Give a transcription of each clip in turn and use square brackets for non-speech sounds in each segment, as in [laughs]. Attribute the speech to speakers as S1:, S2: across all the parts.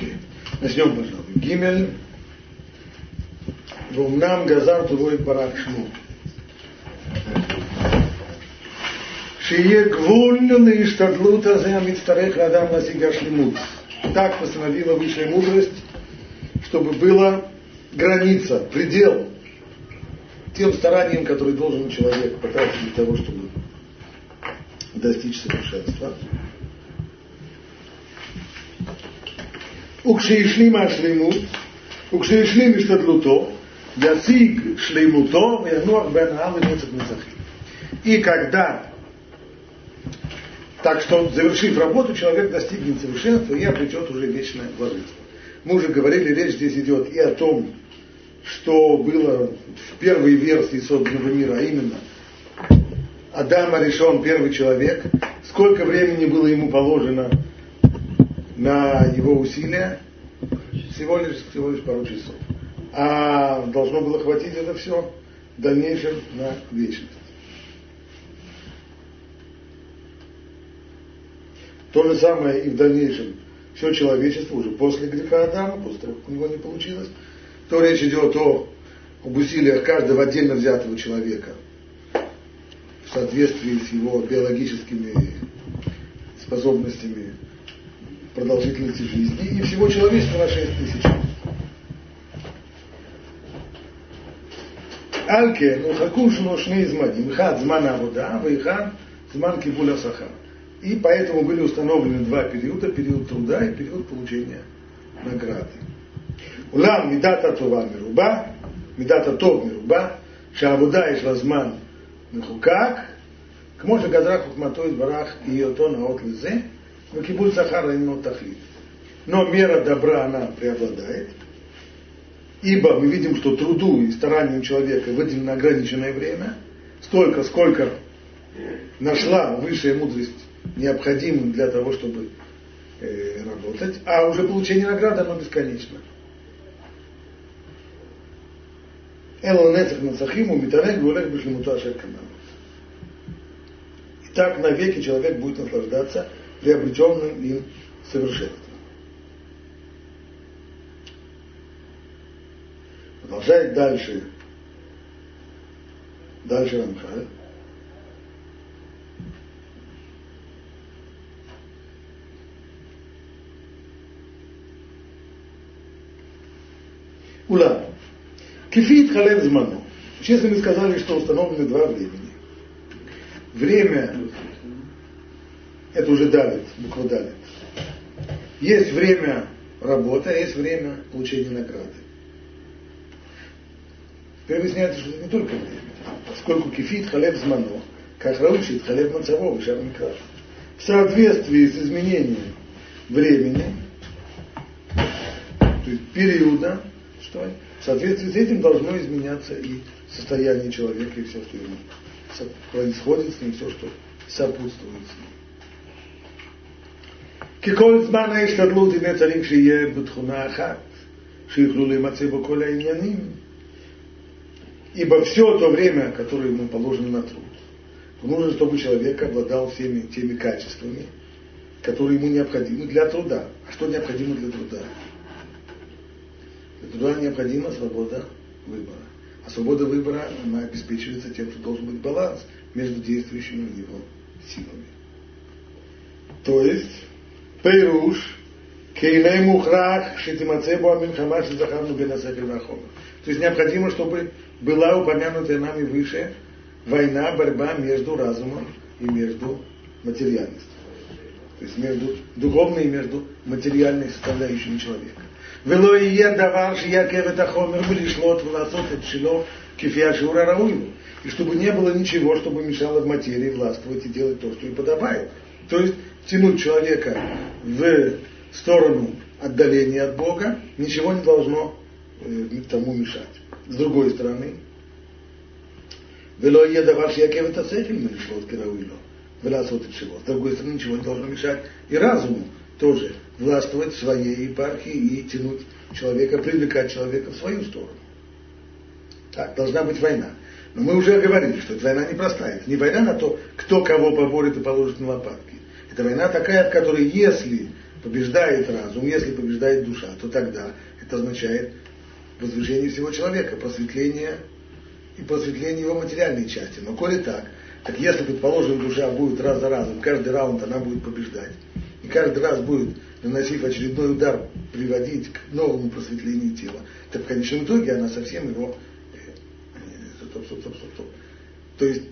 S1: Окей. Начнем, пожалуй. Гимель. ואומנם גזר טובו יתברך שמו. שיהיה גבול להשתדלות הזה המצטרך לאדם להשיג השלמות. Так постановила высшая мудрость, чтобы была граница, предел тем стараниям, которые должен человек потратить для того, чтобы достичь совершенства. וכשישלים השלימות, וכשישלים השתדלותו, ישיג שלמותו וינוח בהנאה ונצח נצחים. И когда, так что завершив работу, человек достигнет совершенства и обретет уже вечное блаженство. Мы уже говорили, речь здесь идет и о том, что было в первой версии созданного мира, а именно Адама решен первый человек, сколько времени было ему положено на его усилия, всего лишь, всего лишь пару часов. А должно было хватить это все в дальнейшем на вечность. То же самое и в дальнейшем. Все человечество уже после греха Адама, после того, как у него не получилось, то речь идет о, об усилиях каждого отдельно взятого человека в соответствии с его биологическими способностями продолжительности жизни и всего человечества на 6 тысяч. Альке, ну хакун шло шне измадим, ихад зман авода, вихад зман кибуля саха. И поэтому были установлены два периода, период труда и период получения награды. אולם מידת הטובה מרובה, מידת הטוב מרובה, שהעבודה יש לה זמן מחוקק, כמו שגזרה חוכמתו יתברך היותו נאות לזה, Но кибуль сахара именно тахлит. Но мера добра, она преобладает. Ибо мы видим, что труду и старанию человека выделено ограниченное время, столько, сколько нашла высшая мудрость необходимым для того, чтобы э, работать, а уже получение награды, оно бесконечно. Элла Нецех Нацахиму Митарен Гулек Бешлемута Шерканам. И так навеки человек будет наслаждаться приобретенным им совершенством. Продолжает дальше. Дальше Рамхаль. Ула. Кефит халев зману. Честно мы сказали, что установлены два времени. Время, это уже давит, буква давит. Есть время работы, а есть время получения награды. Теперь выясняется, что это не только время, поскольку кефит халев зману, как раучит халев мацаво, шар микраш. В соответствии с изменением времени, то есть периода, что в соответствии с этим должно изменяться и состояние человека, и все, что ему происходит с ним, все, что сопутствует с ним. ככל זמן ההשתדלות הנה צריך שיהיה בתכונה אחת, שיוכלו להימצא בו כל העניינים. Ибо все то время, которое ему положено на труд, нужно, чтобы человек обладал всеми теми качествами, которые ему необходимы для труда. А что необходимо для труда? Для труда необходима свобода выбора. А свобода выбора, она обеспечивается тем, что должен быть баланс между действующими в него силами. То есть, Пейруш, Кейлей Мухрах, Шитимацебу Аминхама, Шизахарну Бенасефер Вахома. То есть необходимо, чтобы была упомянутая нами выше война, борьба между разумом и между материальностью. То есть между духовной и между материальной составляющими человека. ולא יהיה דבר שיעכב את החומר ולשלוט ולעשות את שלו כפי השיעור הראוי לו. И чтобы не было ничего, чтобы мешало в материи властвовать и делать то, что ей подобает. То есть тянуть человека в сторону отдаления от Бога, ничего не должно э, тому мешать. С другой стороны, вело еда ваш якев это с этим вот кирауло, властвовать от чего. С другой стороны, ничего не должно мешать и разуму тоже властвовать в своей епархии и тянуть человека, привлекать человека в свою сторону. Так, должна быть война. Но мы уже говорили, что эта война непростая. Это не война на то, кто кого поборет и положит на лопатки. Это война такая, в которой если побеждает разум, если побеждает душа, то тогда это означает возвышение всего человека, просветление и просветление его материальной части. Но коли так, так если, предположим, душа будет раз за разом, каждый раунд она будет побеждать, и каждый раз будет, наносив очередной удар, приводить к новому просветлению тела, так в конечном итоге она совсем его... Э, э, стоп, стоп, стоп, стоп, стоп. То есть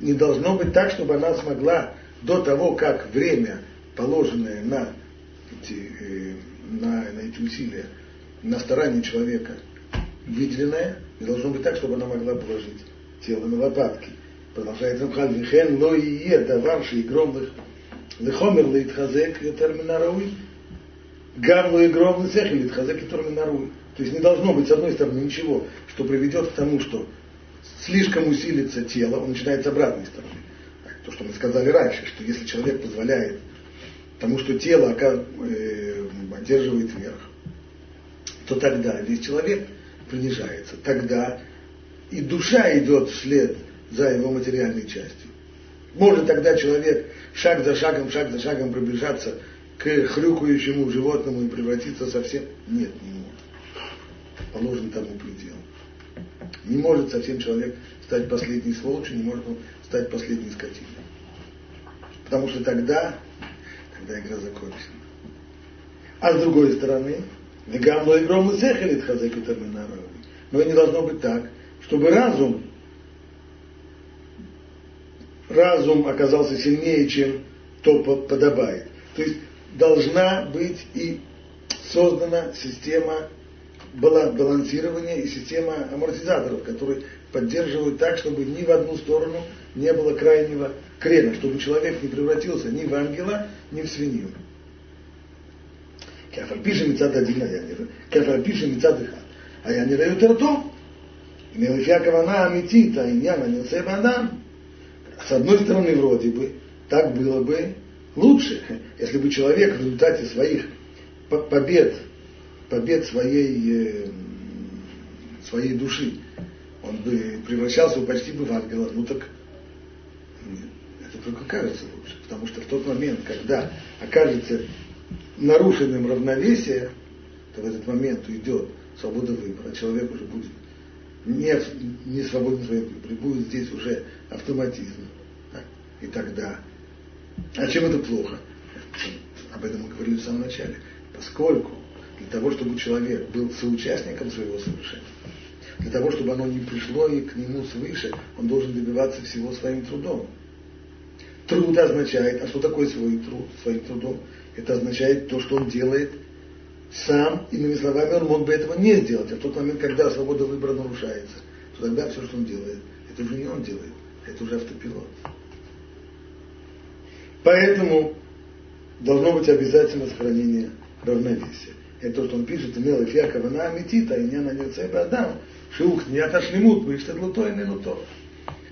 S1: не должно быть так, чтобы она смогла до того, как время, положенное на эти, э, на, на эти усилия, на старание человека, выделенное, не должно быть так, чтобы она могла положить тело на лопатки. Продолжает Рамхаль, «Вихен ло ие давар шиигром лихомер литхазек терминаруй, гам ло игром лисехи литхазек терминаруй». То есть не должно быть, с одной стороны, ничего, что приведет к тому, что слишком усилится тело, он начинает с обратной стороны. То, что мы сказали раньше, что если человек позволяет тому, что тело э, одерживает верх, то тогда весь человек принижается. Тогда и душа идет вслед за его материальной частью. Может тогда человек шаг за шагом, шаг за шагом приближаться к хрюкающему животному и превратиться совсем? Нет, не может. Положен тому предел. Не может совсем человек стать последней сволочью, не может он стать последней скотиной. Потому что тогда, тогда игра закончена. А с другой стороны, Вегамло игром и сехелит хазеку Но не должно быть так, чтобы разум, разум оказался сильнее, чем то подобает. То есть должна быть и создана система была балансирование и система амортизаторов, которые поддерживают так, чтобы ни в одну сторону не было крайнего крена, чтобы человек не превратился ни в ангела, ни в свинью. Кефальпиши мецад один, а я не Кефальпиши мецад А я не раю терто. Мелифякова на амитита, и я на адам. С одной стороны, вроде бы, так было бы лучше, если бы человек в результате своих побед побед своей, своей души, он бы превращался почти бы в ангела. Ну так это только кажется лучше, потому что в тот момент, когда окажется нарушенным равновесие, то в этот момент уйдет свобода выбора. Человек уже будет не, не свободен в выборе, будет здесь уже автоматизм. И тогда. А чем это плохо? Об этом мы говорили в самом начале. Поскольку для того, чтобы человек был соучастником своего совершенства, для того, чтобы оно не пришло и к нему свыше, он должен добиваться всего своим трудом. Труд означает, а что такое свой труд, своим трудом? Это означает то, что он делает сам, иными словами, он мог бы этого не сделать. А в тот момент, когда свобода выбора нарушается, то тогда все, что он делает, это уже не он делает, это уже автопилот. Поэтому должно быть обязательно сохранение равновесия. Это то, что он пишет, имел эфия кавана амитита, и не на нецебе адам, шиух не отошлемут, выштет луто и не луто.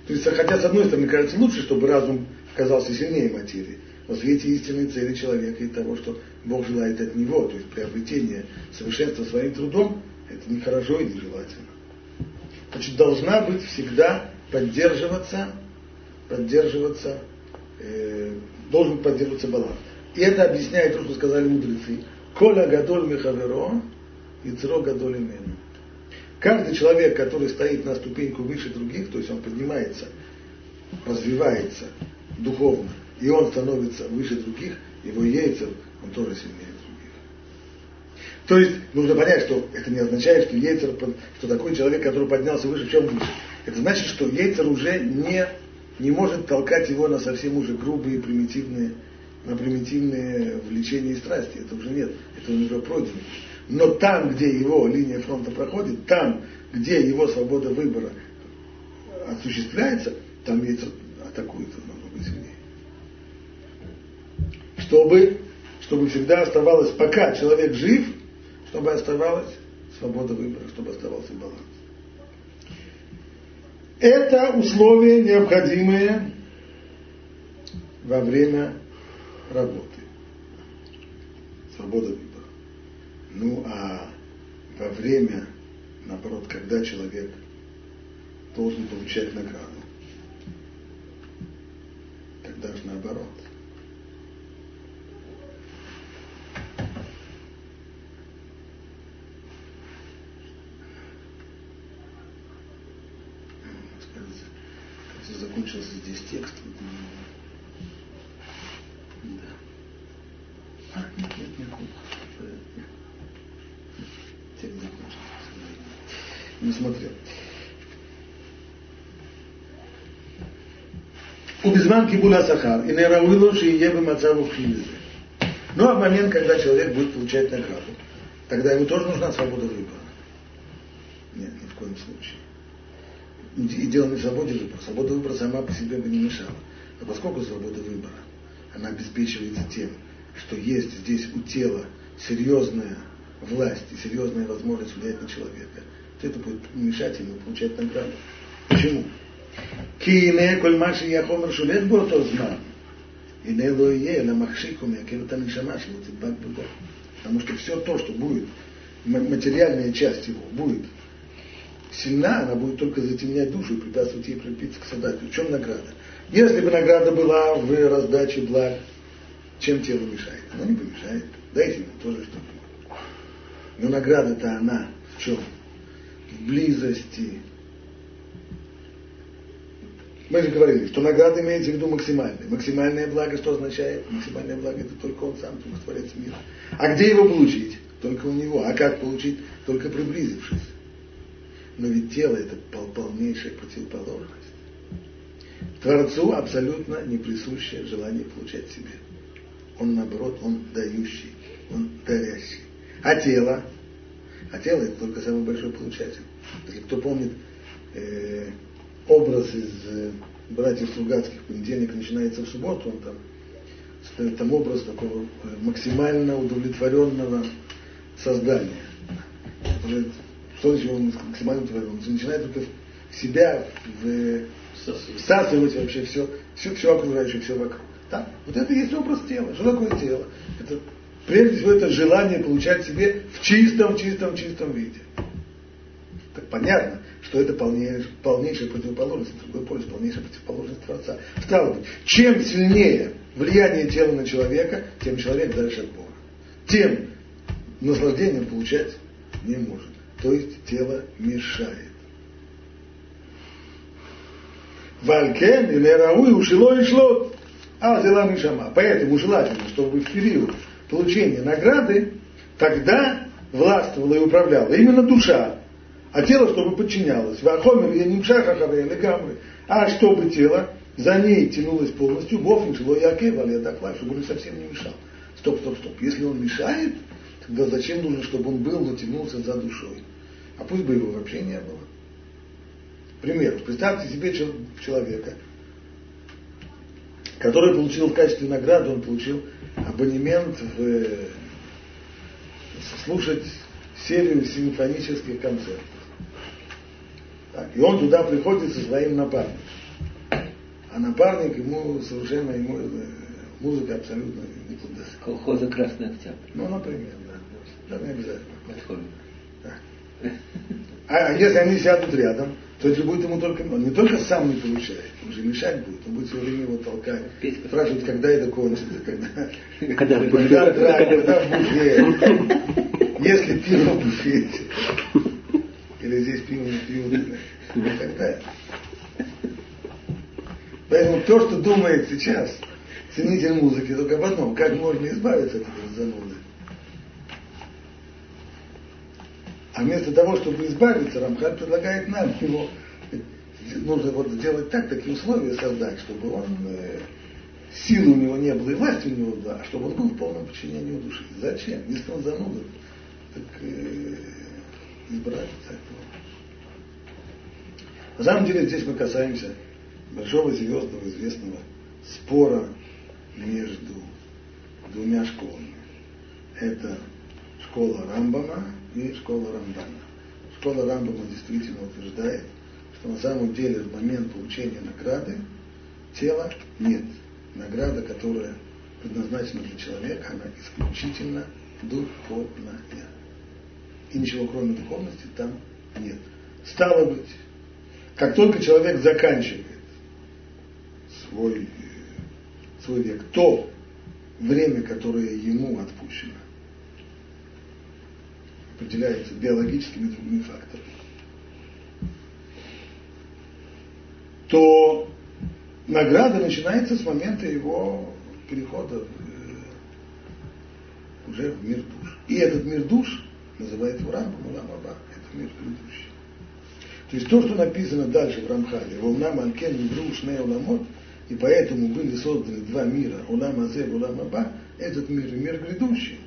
S1: То есть, хотя с одной стороны кажется лучше, чтобы разум казался сильнее материи, во свете истинной цели человека и того, что Бог желает от него, то есть приобретение совершенства своим трудом, это не хорошо и нежелательно. Значит, должна быть всегда поддерживаться, поддерживаться, э, должен поддерживаться баланс. И это объясняет то, что сказали мудрецы. Коля гадоль мехаверо, и цро гадоль имену. Каждый человек, который стоит на ступеньку выше других, то есть он поднимается, развивается духовно, и он становится выше других, его яйца, он тоже сильнее других. То есть нужно понять, что это не означает, что яйцер, что такой человек, который поднялся выше, чем выше. Это значит, что яйцер уже не, не может толкать его на совсем уже грубые, примитивные, на примитивные влечения и страсти. Это уже нет, это уже пройдено. Но там, где его линия фронта проходит, там, где его свобода выбора осуществляется, там яйцер атакует намного сильнее чтобы, чтобы всегда оставалось, пока человек жив, чтобы оставалась свобода выбора, чтобы оставался баланс. Это условия, необходимые во время работы. Свобода выбора. Ну а во время, наоборот, когда человек должен получать награду, тогда же наоборот. закончился здесь текст. Ну, смотрел. Убизман кибуля сахар. И не раулило, что и мацаву хилизе. Но ну, а в момент, когда человек будет получать награду, тогда ему тоже нужна свобода выбора. Нет, ни в коем случае. И дело не в свободе выбора. Свобода выбора сама по себе бы не мешала. А поскольку свобода выбора, она обеспечивается тем, что есть здесь у тела серьезная власть и серьезная возможность влиять на человека, это будет мешать ему получать награду. Почему? Киине кольмаши яхомер шулет то знам. И не лое на махшикуме, а кирта нишамаш, мутибак бегов. Потому что все то, что будет, материальная часть его будет сильна, она будет только затемнять душу и препятствовать ей прилепиться к создателю. В чем награда? Если бы награда была в раздаче благ, чем тело мешает? Она не помешает. Дайте ему тоже что-то. Но награда-то она в чем? В близости, мы же говорили, что награда имеется в виду максимальная. Максимальное благо что означает? Максимальное благо это только он сам, только Творец мира. А где его получить? Только у него. А как получить? Только приблизившись. Но ведь тело это полнейшая противоположность. Творцу абсолютно не присуще желание получать себе. Он наоборот, он дающий, он дарящий. А тело? А тело это только самый большой получатель. Если кто помнит, э, образ из э, братьев Стругацких, понедельник начинается в субботу, он там, там образ такого э, максимально удовлетворенного создания. Что значит он максимально удовлетворен? Он начинает только в себя в, всасывать вообще все, все, все окружающее, все вокруг. Да? Вот это и есть образ тела. Что такое тело? Это, прежде всего, это желание получать себе в чистом, чистом, чистом виде. Так понятно, что это полнейшая, противоположность, другой полюс, полнейшая противоположность Творца. Стало быть, чем сильнее влияние тела на человека, тем человек дальше от Бога. Тем наслаждением получать не может. То есть тело мешает. Валькен или Рауи ушило и шлот. А взяла Мишама. Поэтому желательно, чтобы в период получения награды тогда властвовала и управляла именно душа, а тело, чтобы подчинялось. Вахомер я не гамры. А чтобы тело за ней тянулось полностью, Бог ничего якев, а так чтобы он совсем не мешал. Стоп, стоп, стоп. Если он мешает, тогда зачем нужно, чтобы он был, но тянулся за душой? А пусть бы его вообще не было. Пример. Представьте себе человека, который получил в качестве награды, он получил абонемент в э, слушать серию симфонических концертов. Так, и он туда приходит со своим напарником. А напарник ему совершенно ему э, музыка абсолютно не туда.
S2: Колхоза Красный Октябрь.
S1: Ну, например, да. Да, не обязательно. Подходит. А, а если они сядут рядом, то это будет ему только, он не только сам не получает, он же мешать будет, он будет все время его толкать, спрашивать, когда это кончится, когда,
S2: когда,
S1: когда, когда, когда в буфете, если пиво в буфете или здесь пиво не пиво, и так далее. Поэтому то, что думает сейчас ценитель музыки, только об одном, как можно избавиться от этой зануды. Вместо того, чтобы избавиться, Рамхаль предлагает нам его, нужно вот сделать так, такие условия создать, чтобы он, э, силы у него не было и власти у него была, а чтобы он был в полном подчинении души. Зачем? Если он зануда, так э, избавиться от этого. На самом деле здесь мы касаемся большого звездного известного спора между двумя школами. Это школа Рамбама и школа Рамбана. Школа Рамбама действительно утверждает, что на самом деле в момент получения награды тела нет. Награда, которая предназначена для человека, она исключительно духовная. И ничего кроме духовности там нет. Стало быть, как только человек заканчивает свой, свой век, то время, которое ему отпущено, определяется биологическими и другими факторами, то награда начинается с момента его перехода в, э, уже в мир душ. И этот мир душ называется в Рамбам Уламаба. Это мир предыдущий. То есть то, что написано дальше в Рамхале, «Волнам Алькен Друш Не Уламот», и поэтому были созданы два мира, Улам Азе и Улам Аба, этот мир и мир грядущий.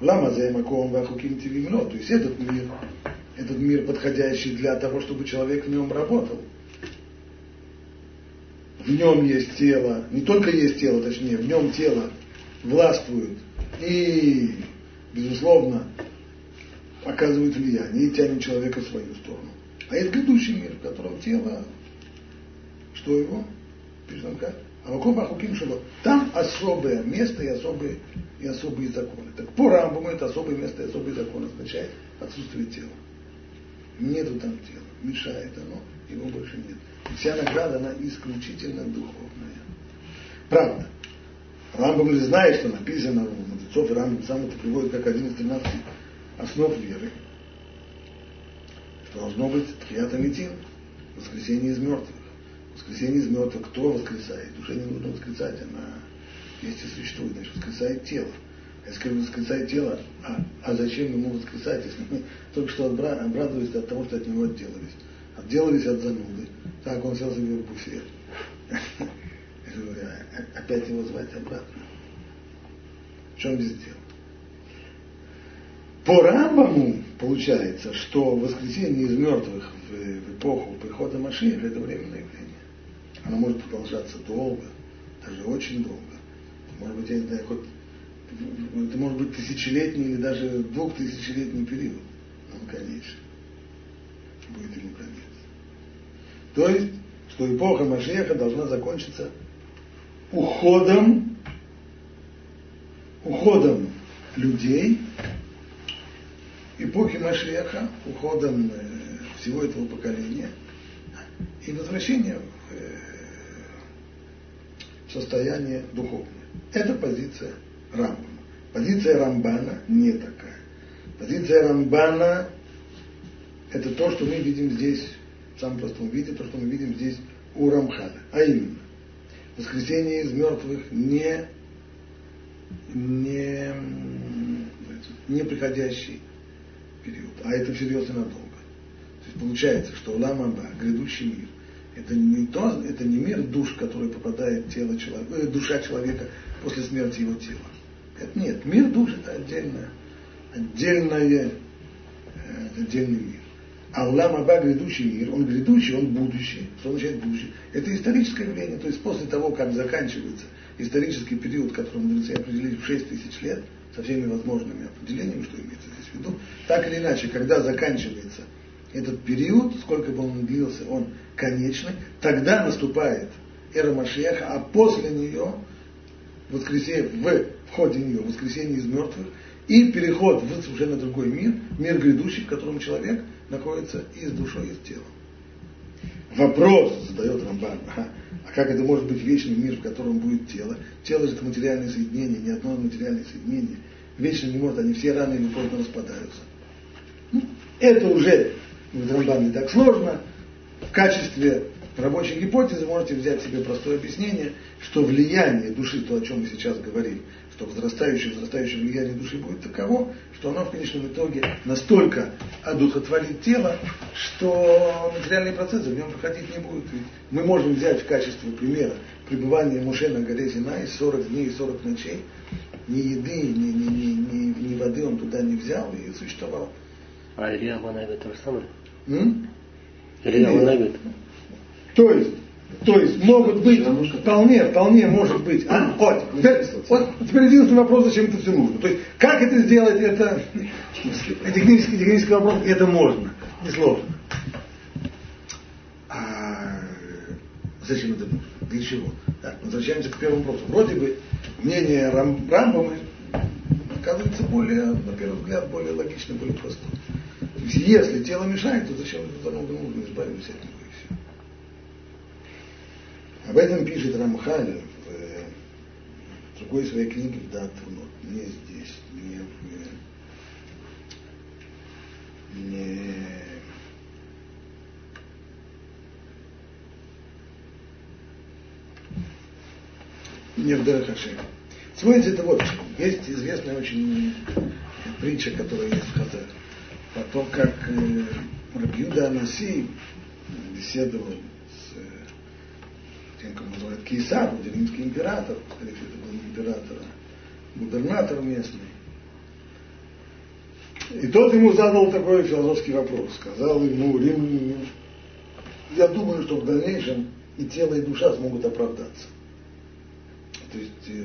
S1: Улам Азе Маком Вахуким Тивимно, то есть этот мир, этот мир подходящий для того, чтобы человек в нем работал. В нем есть тело, не только есть тело, точнее, в нем тело властвует и, безусловно, оказывает влияние и тянет человека в свою сторону. А есть грядущий мир, в котором тело, что его? Пишем вокруг Ахуким Шило. Там особое место и особые, и особые законы. Так по Рамбаму это особое место и особые законы означает отсутствие тела. Нету там тела. Мешает оно, его больше нет. И вся награда, она исключительно духовная. Правда. Рамбам же знает, что написано у мудрецов, и Рамбам сам это приводит как один из 13 основ веры. Что должно быть Тхият Амитин, воскресение из мертвых воскресение из мертвых, кто воскресает? Душе не нужно воскресать, она есть и существует, значит, воскресает тело. А если воскресает тело, а, а зачем ему воскресать, если мы только что обрадовались от того, что от него отделались? Отделались от зануды. Так, он сел себе в буфет. Опять его звать обратно. В чем здесь дело? По Рамбаму получается, что воскресение из мертвых в, эпоху прихода Машиха это временное явление. Оно может продолжаться долго, даже очень долго. Может быть, я не знаю, хоть это может быть тысячелетний или даже двухтысячелетний период. Он конечен. Будет ему конец. То есть, что эпоха Машеха должна закончиться уходом, уходом людей, эпохи Машеха, уходом э, всего этого поколения и возвращением состояние духовное. Это позиция Рамбана. Позиция Рамбана не такая. Позиция Рамбана это то, что мы видим здесь, в самом простом виде, то, что мы видим здесь у Рамхана. А именно, воскресение из мертвых не, не, не приходящий период, а это всерьез и надолго. То есть получается, что Ламаба, грядущий мир, это не, то, это не мир душ, который попадает в тело человека, э, душа человека после смерти его тела. Это нет. Мир душ это отдельное, отдельное, э, отдельный мир. А Улам Аба грядущий мир, он грядущий, он будущий. Что означает будущий? Это историческое явление. То есть после того, как заканчивается исторический период, который мудрецы определили в 6 тысяч лет, со всеми возможными определениями, что имеется здесь в виду, так или иначе, когда заканчивается этот период, сколько бы он длился, он конечный, тогда наступает эра Машеха, а после нее воскресенье, в входе нее, воскресенье из мертвых, и переход в на другой мир, мир грядущий, в котором человек находится и с душой, и с телом. Вопрос задает Рамбан, а, а как это может быть вечный мир, в котором будет тело? Тело же это материальное соединение, ни одно материальное соединение. Вечно не может, они все рано или поздно распадаются. Ну, это уже в Рамбан не так сложно. В качестве рабочей гипотезы можете взять себе простое объяснение, что влияние души, то, о чем мы сейчас говорим, что возрастающее, возрастающее влияние души будет таково, что оно в конечном итоге настолько одухотворит тело, что материальные процессы в нем проходить не будут. Ведь мы можем взять в качестве примера пребывание Муше на горе Синай 40 дней и 40 ночей. Ни еды, ни, ни, ни, ни, ни воды он туда не взял и существовал.
S2: А Илья Ванавит то же самое?
S1: То есть, то есть могут быть, вполне, вполне может быть. А, вот, теперь, вот, теперь единственный вопрос, зачем это все нужно. То есть, как это сделать, это [laughs] технический, технический вопрос, это можно, несложно. А зачем это нужно? Для чего? Так, возвращаемся к первому вопросу. Вроде бы мнение Рам, Рамбама оказывается более, на первый взгляд, более логичным, более простым. Если тело мешает, то зачем это нужно избавиться от него? Об этом пишет Рамхаль в, в другой своей книге в Датунот, не здесь, не в, не не в Дарахашем. Сводится это вот Есть известная очень притча, которая есть в Хазаре. О том, как э, Рабиуда Анаси беседовал с э, тем, как называют Кейсар, римский император, скорее всего, это был не император, а губернатор местный. И тот ему задал такой философский вопрос. Сказал ему, римлянин, я думаю, что в дальнейшем и тело, и душа смогут оправдаться. То есть э,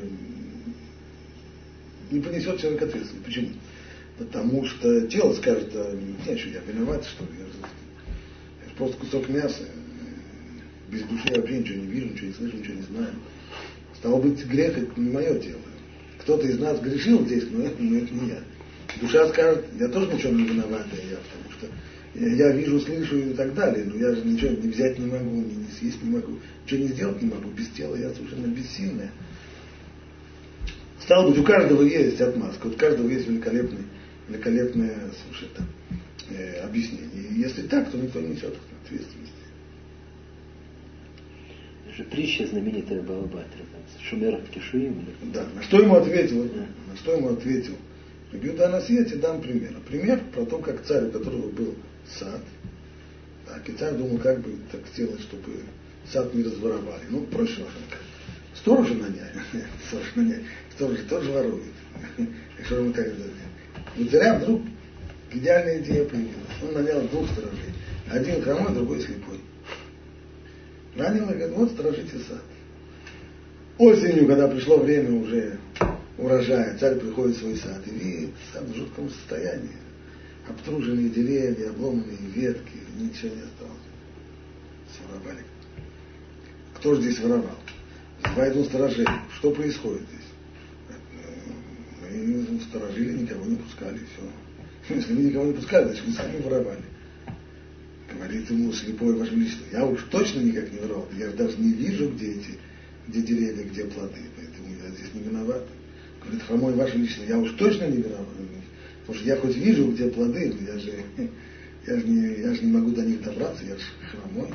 S1: не понесет человек ответственность. Почему? Потому что тело скажет, а, нет, что я виноват, что я, я просто кусок мяса. Без души я вообще ничего не вижу, ничего не слышу, ничего не знаю. Стало быть, грех это не мое тело. Кто-то из нас грешил здесь, но это, но это не я. Душа скажет, я тоже ничего не виноват, я, потому что я вижу, слышу и так далее, но я же ничего не взять не могу, не, не съесть не могу, ничего не сделать не могу. Без тела я совершенно бессильная. Стало быть, у каждого есть отмазка, у каждого есть великолепный, великолепное слушай, там, э, объяснение. И если так, то никто не несет ответственности.
S2: Это же притча знаменитая Балабатра, Шумер Кишуим.
S1: Да, на что ему ответил, да. на что ему ответил Рабиуда на свете дам пример. Пример про то, как царь, у которого был сад, так, и царь думал, как бы так сделать, чтобы сад не разворовали. Ну, проще как. Сторожа нанять. [laughs] Сторож нанять. Сторож тоже ворует. [laughs] И что ему так сделать? У царя вдруг идеальная идея появилась. Он нанял двух сторожей. Один хромой, другой слепой. Нанял и говорит, вот сторожите сад. Осенью, когда пришло время уже урожая, царь приходит в свой сад и видит сад в жутком состоянии. Обтруженные деревья, обломанные ветки, ничего не осталось. Своровали. Кто же здесь воровал? Он сторожей. Что происходит здесь? Мы сторожили, никого не пускали, все. [laughs] Если мы никого не пускали, значит мы сами воровали. Говорит ему слепой ваше величество, я уж точно никак не воровал, я же даже не вижу, где эти, где деревья, где плоды, поэтому я здесь не виноват. Говорит, хромой ваше величество, я уж точно не виноват. Потому что я хоть вижу, где плоды, но я же, [laughs] я же, не, я же не могу до них добраться, я же хромой.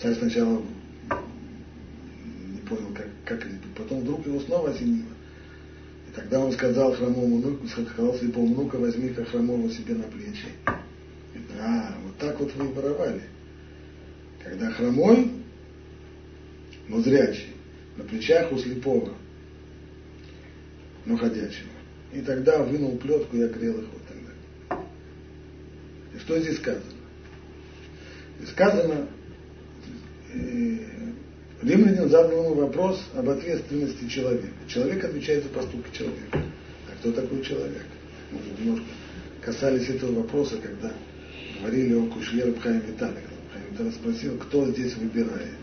S1: Царь сначала понял, как, как это. Потом вдруг его снова осенило. Тогда он сказал хромому внуку, сказал слепому внука, возьми-ка хромого себе на плечи. И, а, вот так вот вы воровали. Когда хромой, но зрячий, на плечах у слепого, но ходячего. И тогда вынул плетку и огрел их вот тогда. И что здесь сказано? И сказано, э, Римлянин задал ему вопрос об ответственности человека. Человек отвечает за поступки человека. А кто такой человек? Мы уже немножко касались этого вопроса, когда говорили о Кушье Рабхайм Витале. Рабхайм спросил, кто здесь выбирает?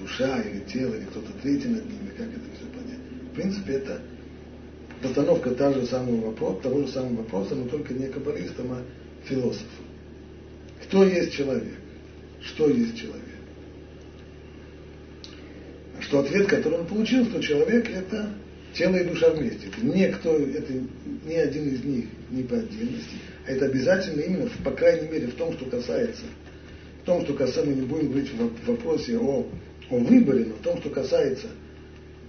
S1: Душа или тело, или кто-то третий над ними, как это все понять? В принципе, это постановка того же самого вопроса, того же самого вопроса, но только не каббалистам, а философам. Кто есть человек? Что есть человек? Что ответ, который он получил, что человек это тело и душа вместе. Это не кто, это не один из них, не по отдельности, а это обязательно именно, по крайней мере, в том, что касается, в том, что касается, мы не будем говорить в вопросе о, о выборе, но в том, что касается,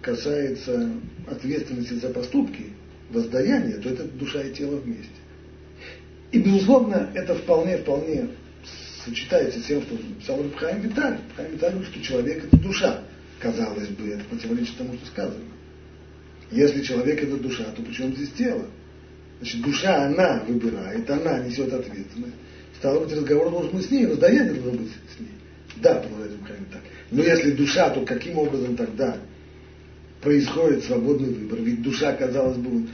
S1: касается ответственности за поступки, воздаяния, то это душа и тело вместе. И, безусловно, это вполне, вполне сочетается с тем, что написал Рабхайм Виталь. Рабхайм Виталь говорит, что человек это душа казалось бы, это противоречит тому, что сказано. Если человек это душа, то почему здесь тело? Значит, душа, она выбирает, она несет ответственность. Стало быть, разговор должен быть с ней, воздаяние должно быть с ней. Да, продолжает Михаил так. Но если душа, то каким образом тогда происходит свободный выбор? Ведь душа, казалось бы,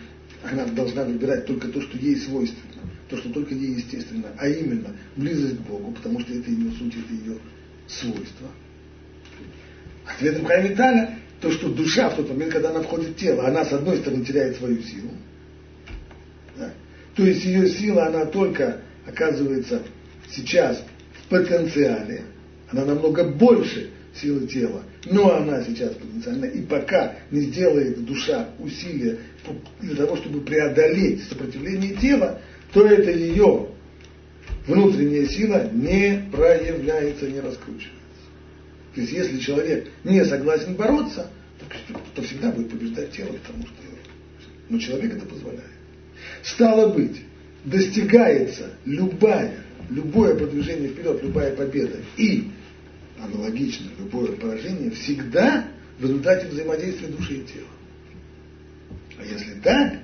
S1: она должна выбирать только то, что ей свойственно, то, что только ей естественно, а именно близость к Богу, потому что это ее суть, это ее свойство. Ответом Хайм то, что душа в тот момент, когда она входит в тело, она с одной стороны теряет свою силу. Да? То есть ее сила, она только оказывается сейчас в потенциале, она намного больше силы тела, но она сейчас потенциальна, и пока не сделает душа усилия для того, чтобы преодолеть сопротивление тела, то это ее внутренняя сила не проявляется, не раскручивается. То есть если человек не согласен бороться, то всегда будет побеждать тело, потому что но человек это позволяет. Стало быть, достигается любая, любое продвижение вперед, любая победа и аналогично любое поражение всегда в результате взаимодействия души и тела. А если так,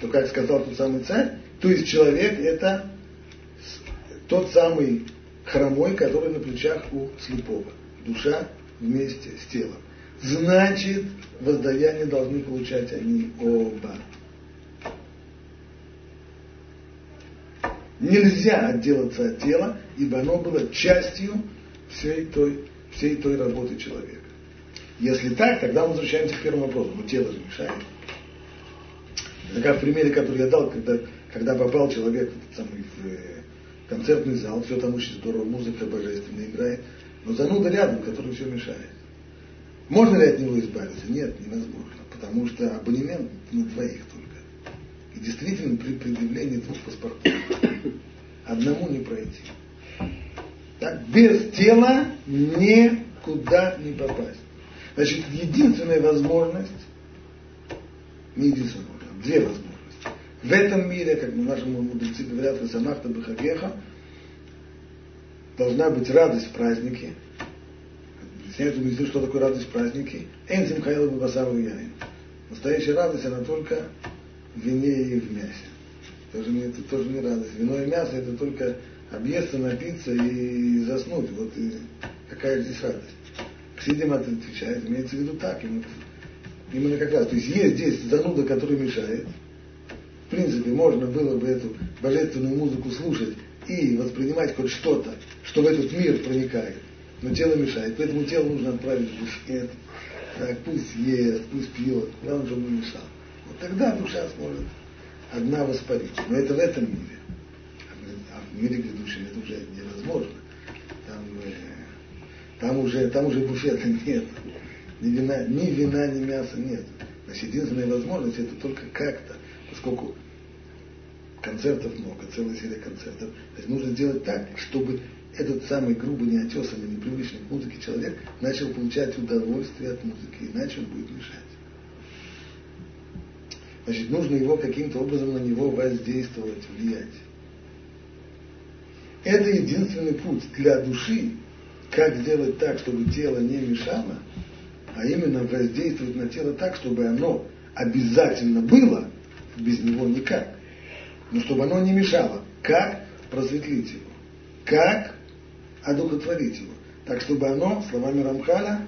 S1: то, как сказал тот самый царь, то есть человек это тот самый хромой, который на плечах у слепого. Душа вместе с телом. Значит, воздаяние должны получать они оба. Нельзя отделаться от тела, ибо оно было частью всей той, всей той работы человека. Если так, тогда возвращаемся к первому вопросу. Но тело же мешает. Это как в примере, который я дал, когда, когда попал человек в, самый, в э, концертный зал, все там очень здорово, музыка божественная играет, но зануда рядом, который все мешает. Можно ли от него избавиться? Нет, невозможно, потому что абонемент на двоих только. И действительно при предъявлении двух паспортов одному не пройти. Так, без тела никуда не попасть. Значит, единственная возможность, не единственная, две возможности. В этом мире, как наши мудрецы говорят, Васамахта Бахагеха, должна быть радость в празднике. Объясняют мудрецы, что такое радость в празднике. Энзим Хаилу Басару Яин. Настоящая радость, она только в вине и в мясе. Тоже не, это тоже не радость. Вино и мясо это только объесться, напиться и заснуть. Вот и какая здесь радость. Сидим отвечает, имеется в виду так, именно, именно как раз. То есть есть здесь зануда, который мешает. В принципе, можно было бы эту божественную музыку слушать и воспринимать хоть что-то, что в этот мир проникает. Но тело мешает. Поэтому тело нужно отправить в бушкет. Так, пусть ест, пусть пьет, главное, чтобы не мешал. Вот тогда душа сможет одна воспарить. Но это в этом мире. А в мире грядущем это уже невозможно. Там, э, там, уже, там уже буфета [laughs] нет. Ни вина, ни вина, ни мяса нет. Значит, единственная возможность это только как-то, поскольку концертов много, целая серия концертов. То есть нужно сделать так, чтобы этот самый грубо неотесанный, непривычный к музыке человек начал получать удовольствие от музыки, иначе он будет мешать. Значит, нужно его каким-то образом на него воздействовать, влиять. Это единственный путь для души, как сделать так, чтобы тело не мешало, а именно воздействовать на тело так, чтобы оно обязательно было, без него никак, но чтобы оно не мешало. Как просветлить его? Как одухотворить его? Так, чтобы оно, словами Рамхаля,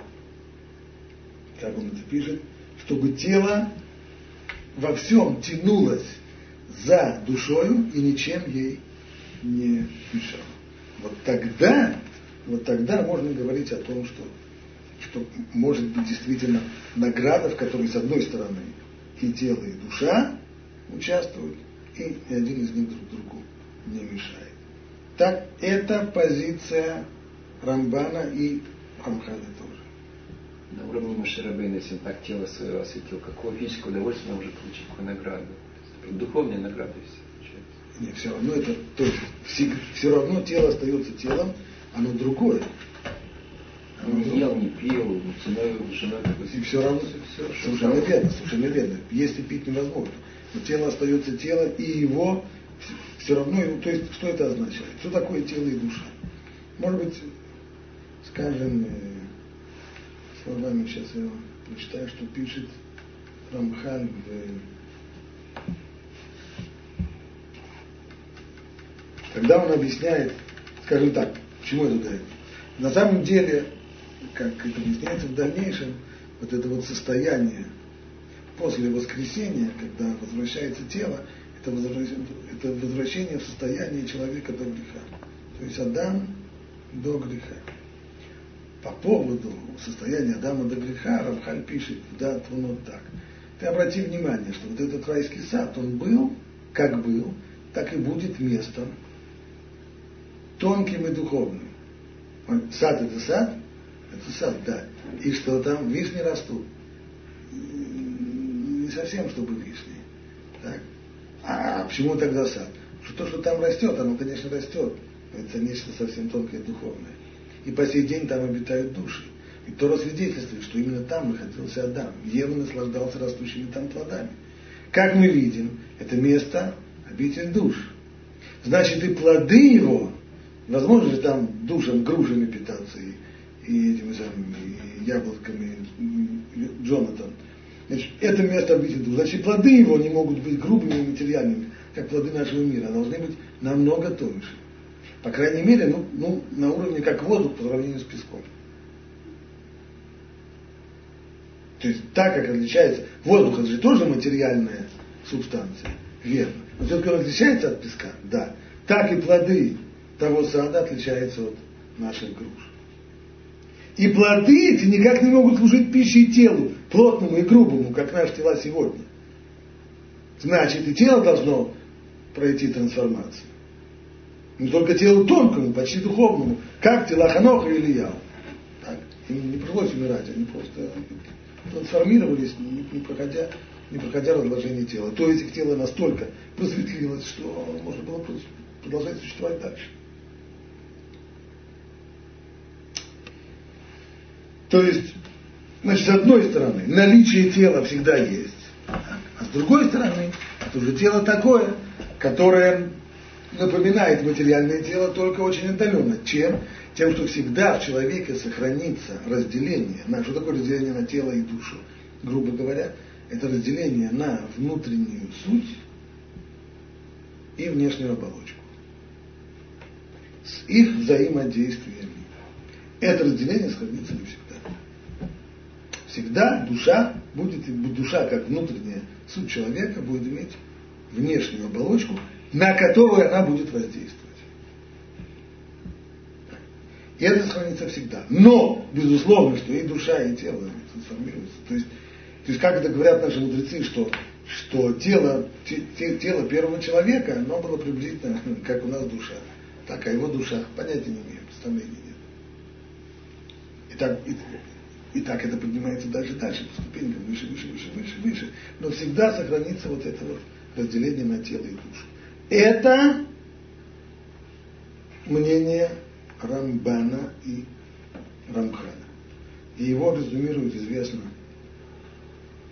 S1: как он это пишет, чтобы тело во всем тянулась за душою и ничем ей не мешала. Вот тогда, вот тогда можно говорить о том, что, что может быть действительно награда, в которой с одной стороны и тело, и душа участвуют, и ни один из них друг другу не мешает. Так, это позиция Рамбана и Рамхаля тоже
S2: на уровне Маширабейна, если он так тело свое осветил, какое физическое удовольствие он может получить, какую награду? Духовная награда
S1: все Нет, все равно это, то есть все, все равно тело остается телом, оно другое.
S2: Оно не ел, не пил, ценой женой
S1: И все равно, все, совершенно верно, совершенно верно. Если пить невозможно. Но тело остается тело, и его все равно, то есть что это означает? Что такое тело и душа? Может быть, скажем, э, словами, сейчас я прочитаю, что пишет Рамхаль в... Когда он объясняет, скажем так, почему это дает. На самом деле, как это объясняется в дальнейшем, вот это вот состояние после воскресения, когда возвращается тело, это возвращение, это возвращение в состояние человека до греха. То есть Адам до греха по поводу состояния Адама до греха Рамхаль пишет, да, он вот так. Ты обрати внимание, что вот этот райский сад, он был, как был, так и будет местом тонким и духовным. Сад это сад, это сад, да. И что там вишни растут. Не совсем, чтобы вишни. Так? А почему тогда сад? Что то, что там растет, оно, конечно, растет. Это нечто совсем тонкое и духовное и по сей день там обитают души. И Тора свидетельствует, что именно там находился Адам. Ева наслаждался растущими там плодами. Как мы видим, это место обитель душ. Значит, и плоды его, возможно же там душам, гружами питаться, и, и этими самыми и яблоками, и Джонатан. Значит, это место обитель. Значит, плоды его не могут быть грубыми и материальными, как плоды нашего мира, а должны быть намного тоньше. По крайней мере, ну, ну, на уровне как воздух по сравнению с песком. То есть так, как отличается, воздух это же тоже материальная субстанция, верно. Но все-таки он отличается от песка, да. Так и плоды того сада отличаются от наших груш. И плоды эти никак не могут служить пищей телу, плотному и грубому, как наши тела сегодня. Значит, и тело должно пройти трансформацию. Не только телу тонкому, почти духовному, как тела Ханоха и Ильяу. Так, им не пришлось умирать, они просто трансформировались, не, проходя, не проходя разложение тела. То есть их тело настолько просветлилось, что можно было продолжать существовать дальше. То есть, значит, с одной стороны, наличие тела всегда есть, а с другой стороны, это уже тело такое, которое напоминает материальное тело только очень отдаленно. Чем? Тем, что всегда в человеке сохранится разделение. На, что такое разделение на тело и душу? Грубо говоря, это разделение на внутреннюю суть и внешнюю оболочку. С их взаимодействиями. Это разделение сохранится навсегда. Всегда душа будет, душа как внутренняя суть человека будет иметь внешнюю оболочку, на которую она будет воздействовать. И это сохранится всегда. Но, безусловно, что и душа, и тело трансформируются. То есть, то есть как это говорят наши мудрецы, что, что тело, те, тело первого человека, оно было приблизительно, [laughs] как у нас душа. Так, а его душа, понятия не имею, представления нет. И так, и, и так это поднимается дальше, дальше, по ступенькам, выше, выше, выше, выше, выше. Но всегда сохранится вот это вот разделение на тело и душу. Это мнение Рамбана и Рамхана. И его резюмирует известно,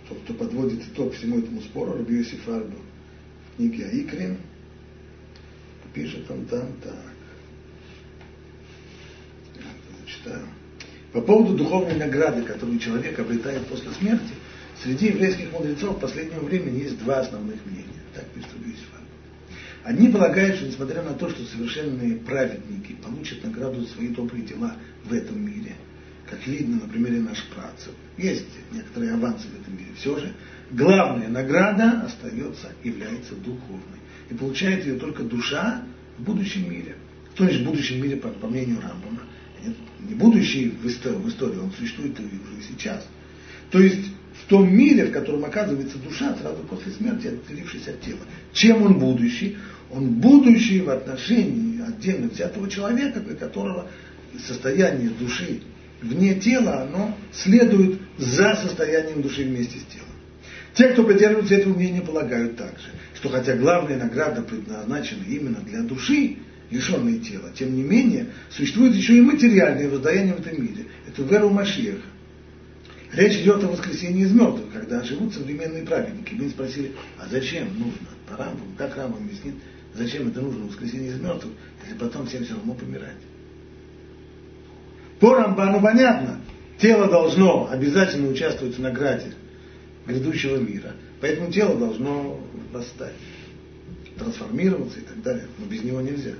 S1: тот, кто подводит итог всему этому спору, Раби Йосиф в книге Аикрин, пишет он там так. Я зачитаю. По поводу духовной награды, которую человек обретает после смерти, среди еврейских мудрецов в последнее время есть два основных мнения. Так пишет Йосиф они полагают, что несмотря на то, что совершенные праведники получат награду за свои добрые дела в этом мире, как видно на примере наших працев, есть некоторые авансы в этом мире, все же главная награда остается, является духовной. И получает ее только душа в будущем мире. То есть в будущем мире, по, по мнению Рамбама, нет, не будущий в в истории, он существует уже сейчас. То есть в том мире, в котором оказывается душа сразу после смерти, отделившись от тела. Чем он будущий? Он будущий в отношении отдельно взятого человека, для которого состояние души вне тела, оно следует за состоянием души вместе с телом. Те, кто придерживается этого мнения, полагают также, что хотя главная награда предназначена именно для души, лишенной тела, тем не менее, существует еще и материальное воздаяние в этом мире. Это веру Машеха. Речь идет о воскресении из мертвых, когда живут современные праведники. Мы спросили, а зачем нужно? По Рамбам, как Рамбам объяснит, зачем это нужно воскресение из мертвых, если потом всем все равно помирать? По Рамбану понятно, тело должно обязательно участвовать в награде грядущего мира. Поэтому тело должно восстать, трансформироваться и так далее. Но без него нельзя.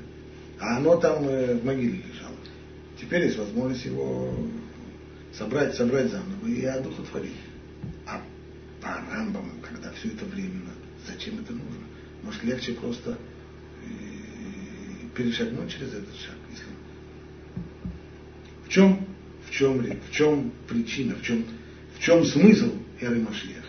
S1: А оно там э, в могиле лежало. Теперь есть возможность его собрать, собрать заново и одухотворить. А по Рамбаму, когда все это временно, зачем это нужно? Может легче просто э, перешагнуть через этот шаг. Если... В чем, в чем, в чем причина, в чем, в чем смысл эры Машиях?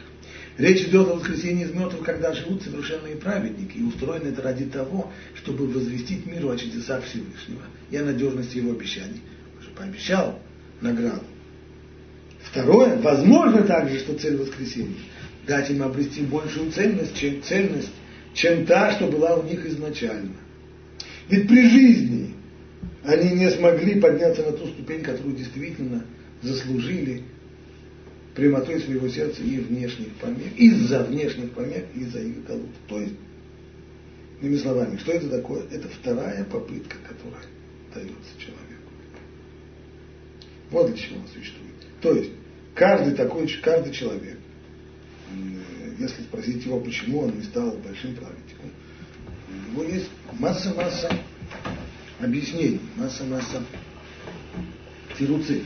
S1: Речь идет о воскресении из мертвых, когда живут совершенные праведники, и устроено это ради того, чтобы возвестить миру о чудесах Всевышнего и о надежности его обещаний. Он же пообещал награду. Второе, возможно также, что цель воскресения – дать им обрести большую ценность, чем, ценность, чем та, что была у них изначально. Ведь при жизни они не смогли подняться на ту ступень, которую действительно заслужили прямотой своего сердца и внешних помех, из-за внешних помех, из-за их голод. То есть, иными словами, что это такое? Это вторая попытка, которая дается человеку. Вот для чего он существует. То есть, каждый такой, каждый человек, если спросить его, почему он не стал большим праведником, у него есть масса-масса объяснений, масса-масса тируцей.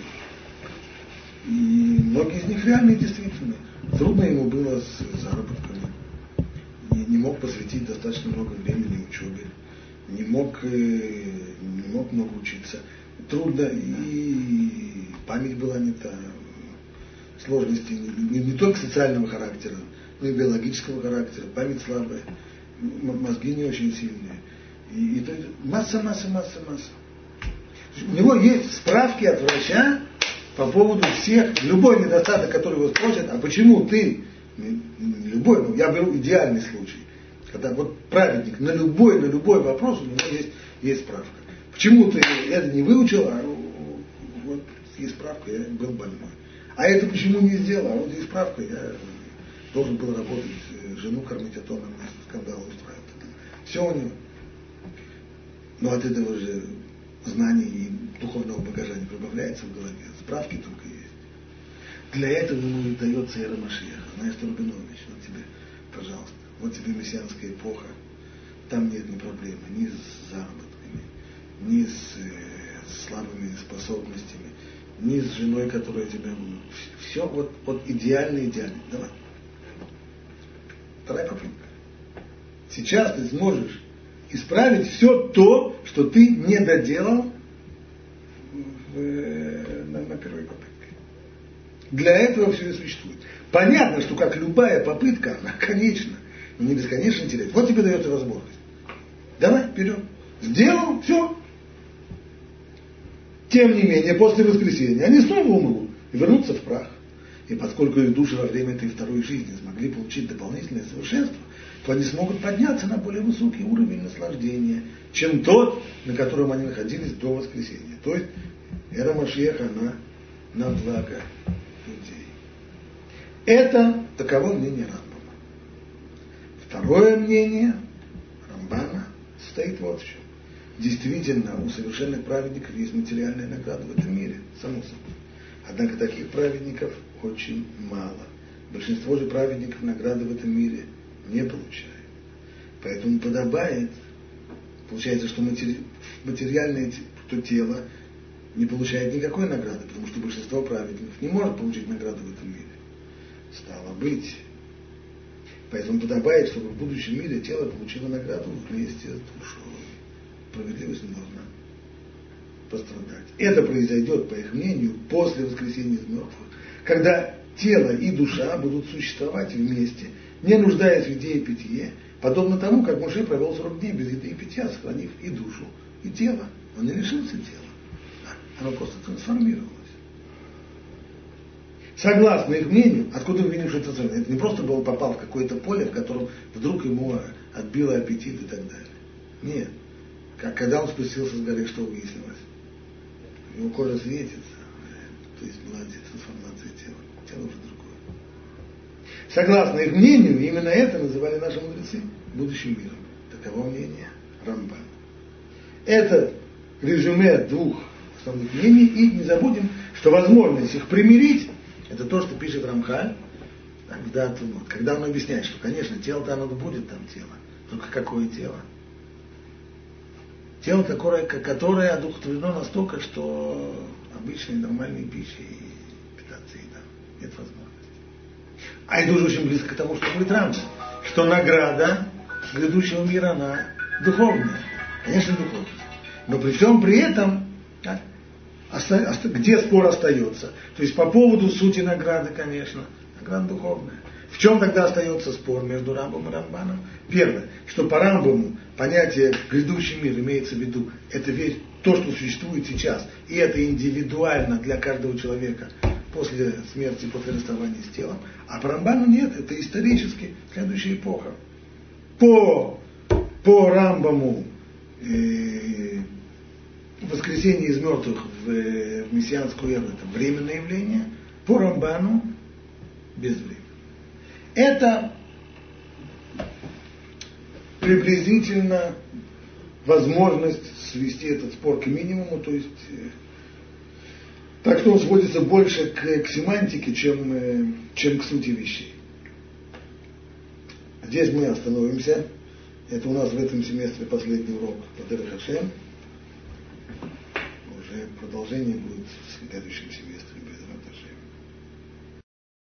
S1: И многие из них реальные действительно. Трудно ему было с заработками. Не, не мог посвятить достаточно много времени учебе. Не мог, э, не мог много учиться. Трудно и память была не та. Сложности не, не, только социального характера, но и биологического характера. Память слабая. Мозги не очень сильные. И, и масса, масса, масса, масса. У него есть справки от врача по поводу всех, любой недостаток, который его спросят, а почему ты, любой, ну, я беру идеальный случай, когда вот праведник на любой, на любой вопрос у него есть, есть справка. Почему ты это не выучил, а вот есть справка, я был больной. А это почему не сделал, а вот есть справка, я должен был работать, э, жену кормить, а то нам скандал устраивает. Все у него. Но от этого же знаний и духовного багажа не прибавляется в голове. Справки только есть. Для этого ему и дается Эра Машеха. Знаешь, Рубинович, вот тебе, пожалуйста, вот тебе мессианская эпоха. Там нет ни проблемы ни с заработками, ни с, э, слабыми способностями, ни с женой, которая тебя... Все вот, вот идеально, идеально. Давай. Вторая попытка. Сейчас ты сможешь исправить все то, что ты не доделал в, первой попытке. Для этого все и существует. Понятно, что как любая попытка, она конечна, но не бесконечно интересна. Вот тебе дается возможность. Давай, вперед. Сделал, все. Тем не менее, после воскресения они снова умрут и вернутся в прах. И поскольку их души во время этой второй жизни смогли получить дополнительное совершенство, то они смогут подняться на более высокий уровень наслаждения, чем тот, на котором они находились до воскресения. То есть эра Машеха, она на благо людей. Это таково мнение Рамбама. Второе мнение Рамбана стоит вот в чем. Действительно, у совершенных праведников есть материальная награда в этом мире, само собой. Однако таких праведников очень мало. Большинство же праведников награды в этом мире не получает. Поэтому подобает, получается, что матери, материальное то тело не получает никакой награды, потому что большинство праведников не может получить награду в этом мире. Стало быть. Поэтому подобает, чтобы в будущем мире тело получило награду вместе с душой. Справедливость должна пострадать. Это произойдет, по их мнению, после воскресения из мертвых, когда тело и душа будут существовать вместе – не нуждаясь в еде и питье, подобно тому, как Муше провел 40 дней без еды и питья, сохранив и душу, и тело. Он не лишился тела, оно просто трансформировалось. Согласно их мнению, откуда мы видим, что это это не просто был попал в какое-то поле, в котором вдруг ему отбило аппетит и так далее. Нет. Как, когда он спустился с горы, что выяснилось? Его кожа светится, то есть была трансформация тела. Тело уже другое. Согласно их мнению, именно это называли наши мудрецы будущим миром. Таково мнение Рамбана. Это резюме двух основных мнений, и не забудем, что возможность их примирить, это то, что пишет Рамхаль, когда, когда он объясняет, что, конечно, тело-то оно будет там тело, только какое тело? Тело, которое, которое одухотворено настолько, что обычной нормальной пищей питаться и там нет возможности. А это уже очень близко к тому, что говорит Рамс, что награда грядущего мира, она духовная. Конечно, духовная. Но при всем при этом, где спор остается? То есть по поводу сути награды, конечно, награда духовная. В чем тогда остается спор между Рамбом и Рамбаном? Первое, что по Рамбаму понятие грядущий мир имеется в виду, это ведь то, что существует сейчас, и это индивидуально для каждого человека после смерти, после расставания с телом. А по Рамбану нет, это исторически следующая эпоха. По, по Рамбаму э, воскресение из мертвых в, в мессианскую эру это временное явление, по Рамбану безвременно. Это приблизительно возможность свести этот спор к минимуму, то есть э, так что он сводится больше к, к семантике, чем, э, чем к сути вещей. Здесь мы остановимся. Это у нас в этом семестре последний урок по Хашем. Уже продолжение будет в следующем семестре.